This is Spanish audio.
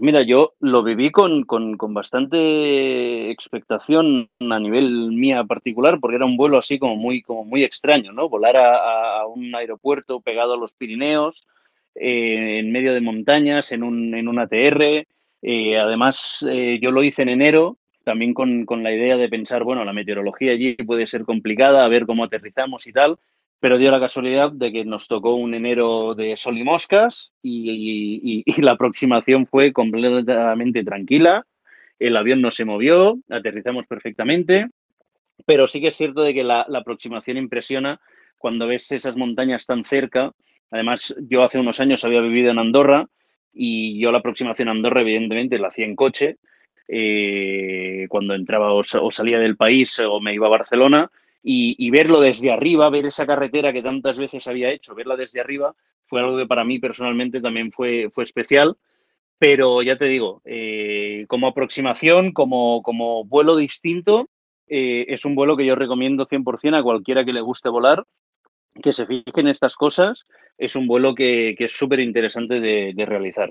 Pues mira, yo lo viví con, bastante expectación a nivel mía particular, porque era un vuelo así como muy, como muy extraño, ¿no? Volar a, un aeropuerto pegado a los Pirineos, eh, en medio de montañas, en un, en un ATR. Eh, además, eh, yo lo hice en enero, también con, con, la idea de pensar, bueno, la meteorología allí puede ser complicada, a ver cómo aterrizamos y tal pero dio la casualidad de que nos tocó un enero de sol y moscas y, la aproximación fue completamente tranquila. El avión no se movió, aterrizamos perfectamente, pero sí que es cierto de que la, aproximación impresiona cuando ves esas montañas tan cerca. Además, yo hace unos años había vivido en Andorra y yo la aproximación a Andorra, evidentemente, la hacía en coche. Eh, cuando entraba o, salía del país o me iba a Barcelona y, verlo desde arriba, ver esa carretera que tantas veces había hecho, verla desde arriba, fue algo que para mí personalmente también fue, fue especial. Pero ya te digo, eh, como aproximación, como, como vuelo distinto, eh, es un vuelo que yo recomiendo 100% a cualquiera que le guste volar, que se fije en estas cosas. Es un vuelo que, es súper interesante de realizar.